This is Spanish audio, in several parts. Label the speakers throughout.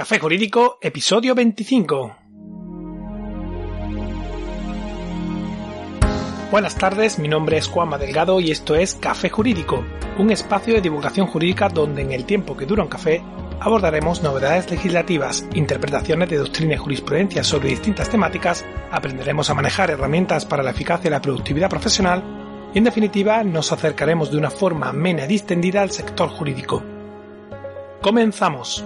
Speaker 1: Café Jurídico, episodio 25. Buenas tardes, mi nombre es Juanma Delgado y esto es Café Jurídico, un espacio de divulgación jurídica donde en el tiempo que dura un café abordaremos novedades legislativas, interpretaciones de doctrina y jurisprudencia sobre distintas temáticas, aprenderemos a manejar herramientas para la eficacia y la productividad profesional y en definitiva nos acercaremos de una forma amena y distendida al sector jurídico. Comenzamos.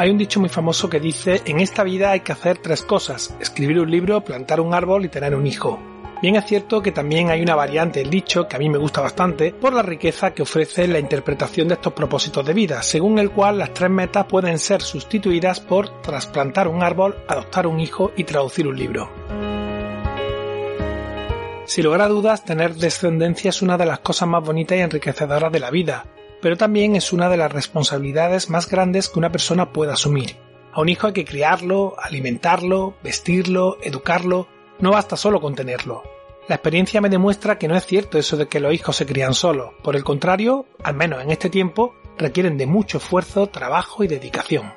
Speaker 1: Hay un dicho muy famoso que dice, en esta vida hay que hacer tres cosas, escribir un libro, plantar un árbol y tener un hijo. Bien es cierto que también hay una variante del dicho que a mí me gusta bastante por la riqueza que ofrece la interpretación de estos propósitos de vida, según el cual las tres metas pueden ser sustituidas por trasplantar un árbol, adoptar un hijo y traducir un libro. Sin lugar a dudas, tener descendencia es una de las cosas más bonitas y enriquecedoras de la vida, pero también es una de las responsabilidades más grandes que una persona pueda asumir. A un hijo hay que criarlo, alimentarlo, vestirlo, educarlo, no basta solo con tenerlo. La experiencia me demuestra que no es cierto eso de que los hijos se crían solos, por el contrario, al menos en este tiempo, requieren de mucho esfuerzo, trabajo y dedicación.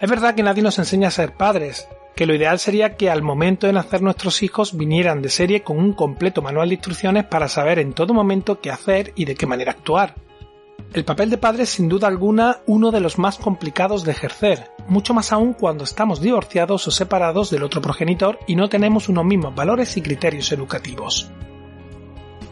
Speaker 1: Es verdad que nadie nos enseña a ser padres, que lo ideal sería que al momento de nacer nuestros hijos vinieran de serie con un completo manual de instrucciones para saber en todo momento qué hacer y de qué manera actuar. El papel de padre es sin duda alguna uno de los más complicados de ejercer, mucho más aún cuando estamos divorciados o separados del otro progenitor y no tenemos unos mismos valores y criterios educativos.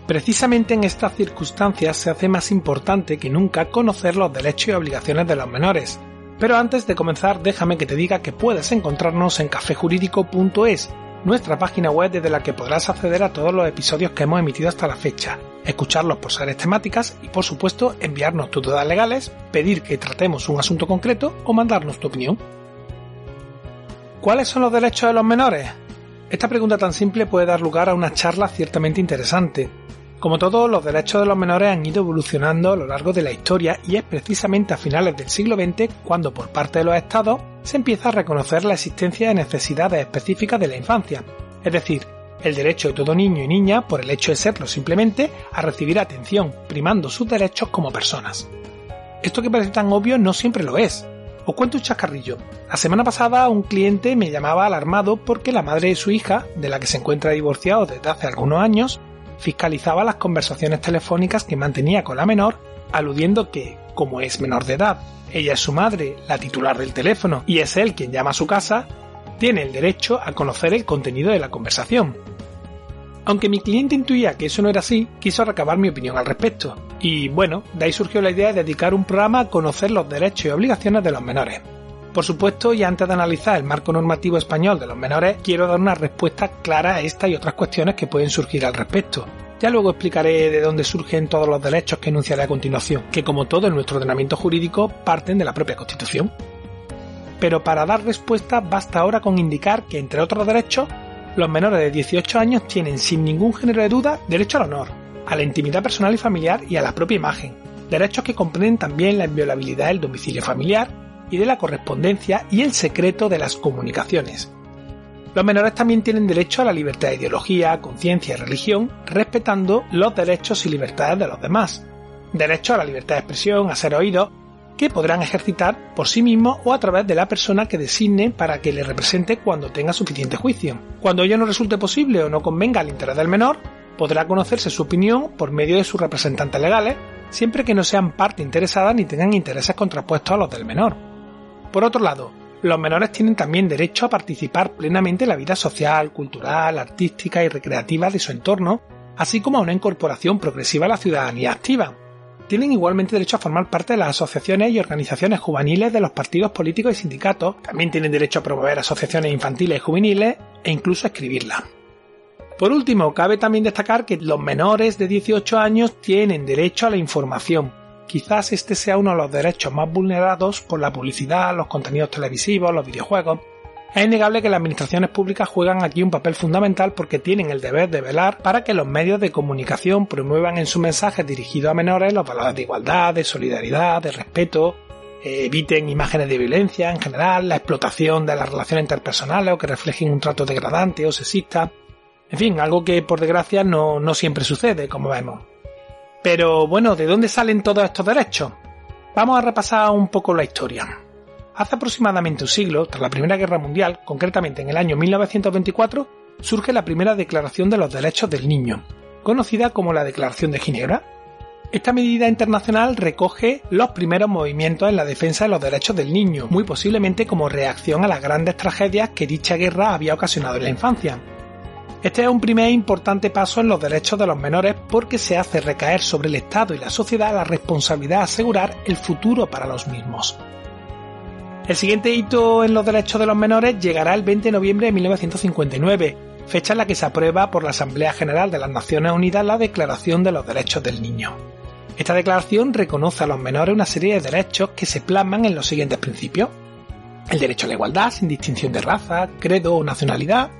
Speaker 1: Precisamente en estas circunstancias se hace más importante que nunca conocer los derechos y obligaciones de los menores. Pero antes de comenzar déjame que te diga que puedes encontrarnos en cafejurídico.es, nuestra página web desde la que podrás acceder a todos los episodios que hemos emitido hasta la fecha, escucharlos por áreas temáticas y por supuesto enviarnos tus dudas legales, pedir que tratemos un asunto concreto o mandarnos tu opinión. ¿Cuáles son los derechos de los menores? Esta pregunta tan simple puede dar lugar a una charla ciertamente interesante. Como todos, los derechos de los menores han ido evolucionando a lo largo de la historia y es precisamente a finales del siglo XX cuando por parte de los estados se empieza a reconocer la existencia de necesidades específicas de la infancia, es decir, el derecho de todo niño y niña, por el hecho de serlo simplemente, a recibir atención, primando sus derechos como personas. Esto que parece tan obvio no siempre lo es. Os cuento un chascarrillo. La semana pasada un cliente me llamaba alarmado porque la madre de su hija, de la que se encuentra divorciado desde hace algunos años, fiscalizaba las conversaciones telefónicas que mantenía con la menor, aludiendo que, como es menor de edad, ella es su madre, la titular del teléfono, y es él quien llama a su casa, tiene el derecho a conocer el contenido de la conversación. Aunque mi cliente intuía que eso no era así, quiso recabar mi opinión al respecto. Y bueno, de ahí surgió la idea de dedicar un programa a conocer los derechos y obligaciones de los menores. Por supuesto, y antes de analizar el marco normativo español de los menores, quiero dar una respuesta clara a esta y otras cuestiones que pueden surgir al respecto. Ya luego explicaré de dónde surgen todos los derechos que enunciaré a continuación, que como todo en nuestro ordenamiento jurídico parten de la propia Constitución pero para dar respuesta basta ahora con indicar que, entre otros derechos, los menores de 18 años tienen sin ningún género de duda derecho al honor, a la intimidad personal y familiar y a la propia imagen, derechos que comprenden también la inviolabilidad del domicilio familiar y de la correspondencia y el secreto de las comunicaciones. Los menores también tienen derecho a la libertad de ideología, conciencia y religión, respetando los derechos y libertades de los demás. Derecho a la libertad de expresión, a ser oídos que podrán ejercitar por sí mismos o a través de la persona que designe para que le represente cuando tenga suficiente juicio. Cuando ello no resulte posible o no convenga al interés del menor, podrá conocerse su opinión por medio de sus representantes legales, siempre que no sean parte interesada ni tengan intereses contrapuestos a los del menor. Por otro lado, los menores tienen también derecho a participar plenamente en la vida social, cultural, artística y recreativa de su entorno, así como a una incorporación progresiva a la ciudadanía activa, tienen igualmente derecho a formar parte de las asociaciones y organizaciones juveniles de los partidos políticos y sindicatos, también tienen derecho a promover asociaciones infantiles y juveniles e incluso a escribirlas. Por último, cabe también destacar que los menores de 18 años tienen derecho a la información. Quizás este sea uno de los derechos más vulnerados por la publicidad, los contenidos televisivos, los videojuegos, es innegable que las administraciones públicas juegan aquí un papel fundamental porque tienen el deber de velar para que los medios de comunicación promuevan en sus mensajes dirigidos a menores los valores de igualdad, de solidaridad, de respeto, eh, eviten imágenes de violencia en general, la explotación de las relaciones interpersonales o que reflejen un trato degradante o sexista. En fin, algo que por desgracia no, no siempre sucede, como vemos. Pero bueno, ¿de dónde salen todos estos derechos? Vamos a repasar un poco la historia. Hace aproximadamente un siglo, tras la Primera Guerra Mundial, concretamente en el año 1924, surge la primera Declaración de los Derechos del Niño, conocida como la Declaración de Ginebra. Esta medida internacional recoge los primeros movimientos en la defensa de los derechos del niño, muy posiblemente como reacción a las grandes tragedias que dicha guerra había ocasionado en la infancia. Este es un primer importante paso en los derechos de los menores porque se hace recaer sobre el Estado y la sociedad la responsabilidad de asegurar el futuro para los mismos. El siguiente hito en los derechos de los menores llegará el 20 de noviembre de 1959, fecha en la que se aprueba por la Asamblea General de las Naciones Unidas la Declaración de los Derechos del Niño. Esta declaración reconoce a los menores una serie de derechos que se plasman en los siguientes principios. El derecho a la igualdad sin distinción de raza, credo o nacionalidad,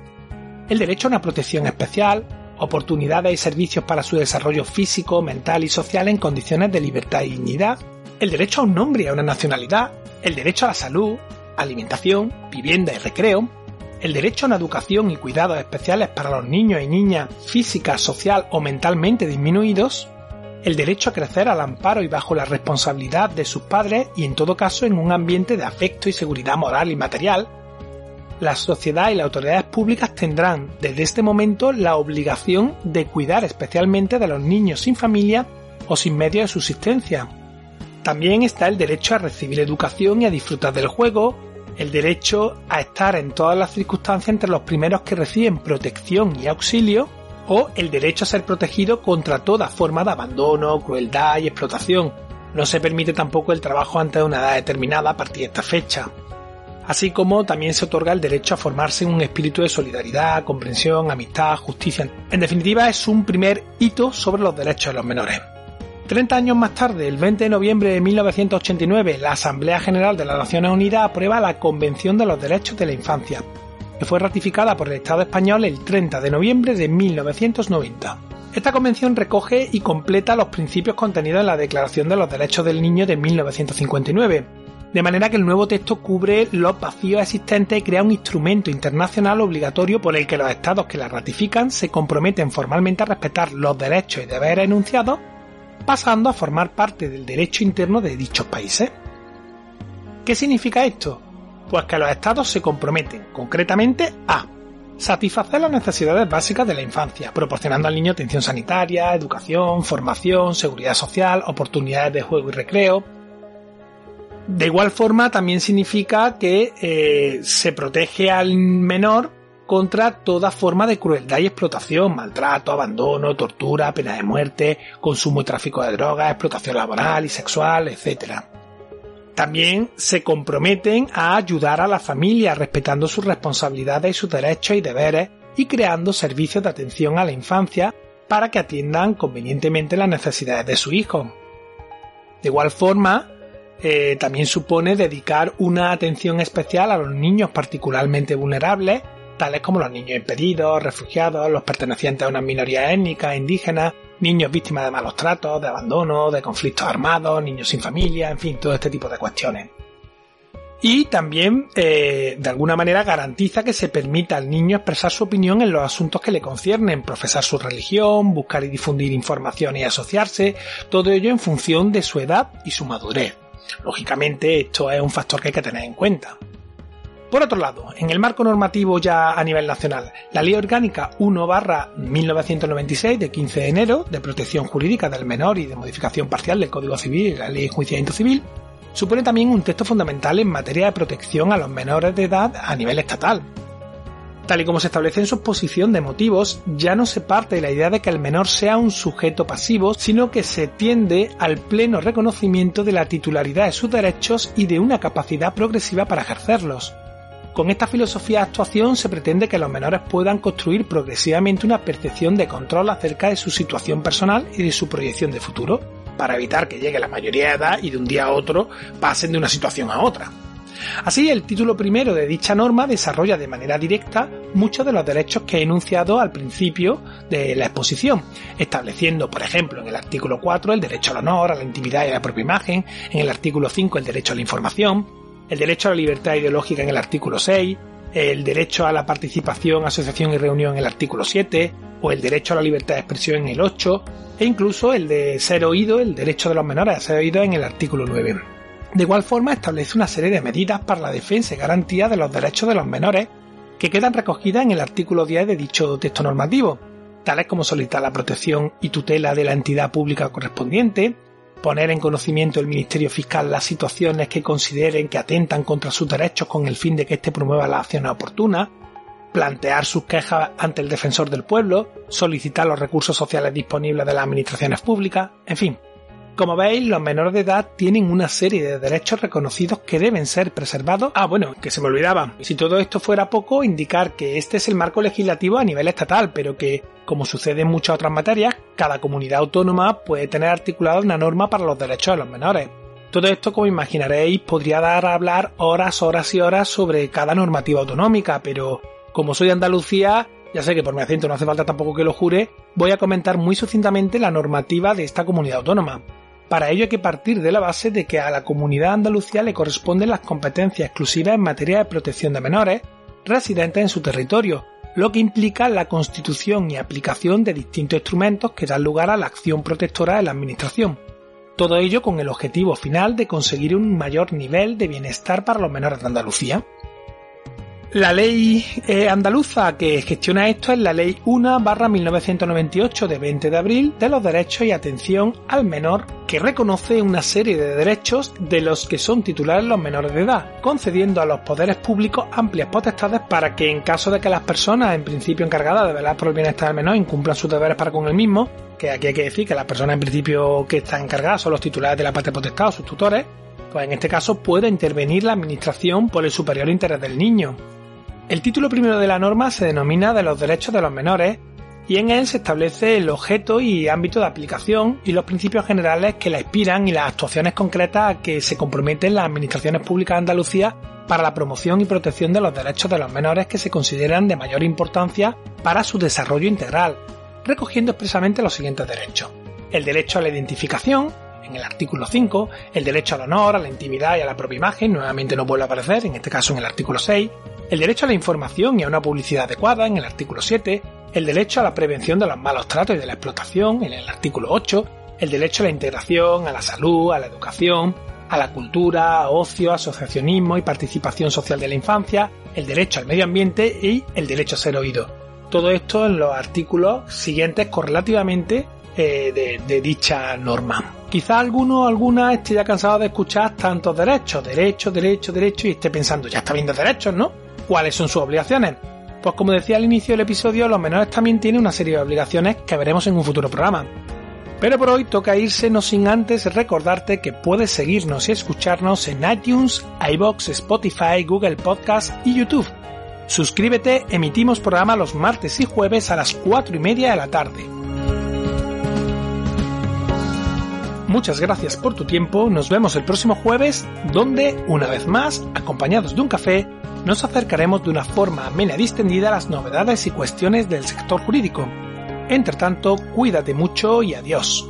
Speaker 1: el derecho a una protección especial, oportunidades y servicios para su desarrollo físico, mental y social en condiciones de libertad y dignidad, el derecho a un nombre y a una nacionalidad, el derecho a la salud, alimentación, vivienda y recreo, el derecho a una educación y cuidados especiales para los niños y niñas física, social o mentalmente disminuidos, el derecho a crecer al amparo y bajo la responsabilidad de sus padres y en todo caso en un ambiente de afecto y seguridad moral y material, la sociedad y las autoridades públicas tendrán desde este momento la obligación de cuidar especialmente de los niños sin familia o sin medios de subsistencia. También está el derecho a recibir educación y a disfrutar del juego, el derecho a estar en todas las circunstancias entre los primeros que reciben protección y auxilio, o el derecho a ser protegido contra toda forma de abandono, crueldad y explotación. No se permite tampoco el trabajo antes de una edad determinada a partir de esta fecha así como también se otorga el derecho a formarse en un espíritu de solidaridad, comprensión, amistad, justicia. En definitiva, es un primer hito sobre los derechos de los menores. Treinta años más tarde, el 20 de noviembre de 1989, la Asamblea General de las Naciones Unidas aprueba la Convención de los Derechos de la Infancia, que fue ratificada por el Estado español el 30 de noviembre de 1990. Esta convención recoge y completa los principios contenidos en la Declaración de los Derechos del Niño de 1959, de manera que el nuevo texto cubre los vacíos existentes y crea un instrumento internacional obligatorio por el que los estados que la ratifican se comprometen formalmente a respetar los derechos y deberes enunciados, pasando a formar parte del derecho interno de dichos países. ¿Qué significa esto? Pues que los estados se comprometen concretamente a satisfacer las necesidades básicas de la infancia, proporcionando al niño atención sanitaria, educación, formación, seguridad social, oportunidades de juego y recreo, de igual forma, también significa que eh, se protege al menor contra toda forma de crueldad y explotación, maltrato, abandono, tortura, pena de muerte, consumo y tráfico de drogas, explotación laboral y sexual, etc. También se comprometen a ayudar a la familia respetando sus responsabilidades y sus derechos y deberes y creando servicios de atención a la infancia para que atiendan convenientemente las necesidades de su hijo. De igual forma, eh, también supone dedicar una atención especial a los niños particularmente vulnerables, tales como los niños impedidos, refugiados, los pertenecientes a una minoría étnica, indígena, niños víctimas de malos tratos, de abandono, de conflictos armados, niños sin familia, en fin, todo este tipo de cuestiones. Y también, eh, de alguna manera, garantiza que se permita al niño expresar su opinión en los asuntos que le conciernen, profesar su religión, buscar y difundir información y asociarse, todo ello en función de su edad y su madurez. Lógicamente, esto es un factor que hay que tener en cuenta. Por otro lado, en el marco normativo ya a nivel nacional, la Ley Orgánica 1 1996 de 15 de enero de protección jurídica del menor y de modificación parcial del Código Civil y la Ley de Enjuiciamiento Civil supone también un texto fundamental en materia de protección a los menores de edad a nivel estatal, Tal y como se establece en su exposición de motivos, ya no se parte de la idea de que el menor sea un sujeto pasivo, sino que se tiende al pleno reconocimiento de la titularidad de sus derechos y de una capacidad progresiva para ejercerlos. Con esta filosofía de actuación se pretende que los menores puedan construir progresivamente una percepción de control acerca de su situación personal y de su proyección de futuro, para evitar que llegue la mayoría de edad y de un día a otro pasen de una situación a otra. Así, el título primero de dicha norma desarrolla de manera directa muchos de los derechos que he enunciado al principio de la exposición, estableciendo, por ejemplo, en el artículo 4 el derecho al honor, a la intimidad y a la propia imagen, en el artículo 5 el derecho a la información, el derecho a la libertad ideológica en el artículo 6, el derecho a la participación, asociación y reunión en el artículo 7, o el derecho a la libertad de expresión en el 8, e incluso el de ser oído, el derecho de los menores a ser oído en el artículo 9. De igual forma establece una serie de medidas para la defensa y garantía de los derechos de los menores que quedan recogidas en el artículo 10 de dicho texto normativo, tales como solicitar la protección y tutela de la entidad pública correspondiente, poner en conocimiento del Ministerio Fiscal las situaciones que consideren que atentan contra sus derechos con el fin de que éste promueva las acciones oportunas, plantear sus quejas ante el defensor del pueblo, solicitar los recursos sociales disponibles de las administraciones públicas, en fin, como veis, los menores de edad tienen una serie de derechos reconocidos que deben ser preservados. Ah, bueno, que se me olvidaba. Si todo esto fuera poco, indicar que este es el marco legislativo a nivel estatal, pero que, como sucede en muchas otras materias, cada comunidad autónoma puede tener articulada una norma para los derechos de los menores. Todo esto, como imaginaréis, podría dar a hablar horas, horas y horas sobre cada normativa autonómica, pero como soy de Andalucía, ya sé que por mi acento no hace falta tampoco que lo jure, voy a comentar muy sucintamente la normativa de esta comunidad autónoma. Para ello hay que partir de la base de que a la comunidad andalucía le corresponden las competencias exclusivas en materia de protección de menores residentes en su territorio, lo que implica la constitución y aplicación de distintos instrumentos que dan lugar a la acción protectora de la Administración. Todo ello con el objetivo final de conseguir un mayor nivel de bienestar para los menores de Andalucía. La ley eh, andaluza que gestiona esto es la Ley 1 barra 1998 de 20 de abril de los derechos y atención al menor que reconoce una serie de derechos de los que son titulares los menores de edad, concediendo a los poderes públicos amplias potestades para que en caso de que las personas en principio encargadas de velar por el bienestar del menor incumplan sus deberes para con el mismo, que aquí hay que decir que las personas en principio que están encargadas son los titulares de la parte potestad o sus tutores, pues en este caso puede intervenir la administración por el superior interés del niño, el título primero de la norma se denomina de los derechos de los menores y en él se establece el objeto y ámbito de aplicación y los principios generales que la inspiran y las actuaciones concretas a que se comprometen las administraciones públicas de Andalucía para la promoción y protección de los derechos de los menores que se consideran de mayor importancia para su desarrollo integral, recogiendo expresamente los siguientes derechos. El derecho a la identificación, en el artículo 5, el derecho al honor, a la intimidad y a la propia imagen, nuevamente no vuelve a aparecer, en este caso en el artículo 6, el derecho a la información y a una publicidad adecuada en el artículo 7, el derecho a la prevención de los malos tratos y de la explotación en el artículo 8, el derecho a la integración, a la salud, a la educación, a la cultura, ocio, asociacionismo y participación social de la infancia, el derecho al medio ambiente y el derecho a ser oído. Todo esto en los artículos siguientes correlativamente eh, de, dicha norma. Quizá alguno o alguna esté ya cansado de escuchar tantos derechos, derechos, derechos, derechos y esté pensando, ya está viendo derechos, ¿no? ¿Cuáles son sus obligaciones? Pues como decía al inicio del episodio, los menores también tienen una serie de obligaciones que veremos en un futuro programa. Pero por hoy toca irse no sin antes recordarte que puedes seguirnos y escucharnos en iTunes, iBox, Spotify, Google Podcast y YouTube. Suscríbete, emitimos programa los martes y jueves a las 4 y media de la tarde. Muchas gracias por tu tiempo, nos vemos el próximo jueves, donde, una vez más, acompañados de un café, nos acercaremos de una forma amena y distendida a las novedades y cuestiones del sector jurídico. Entre tanto, cuídate mucho y adiós.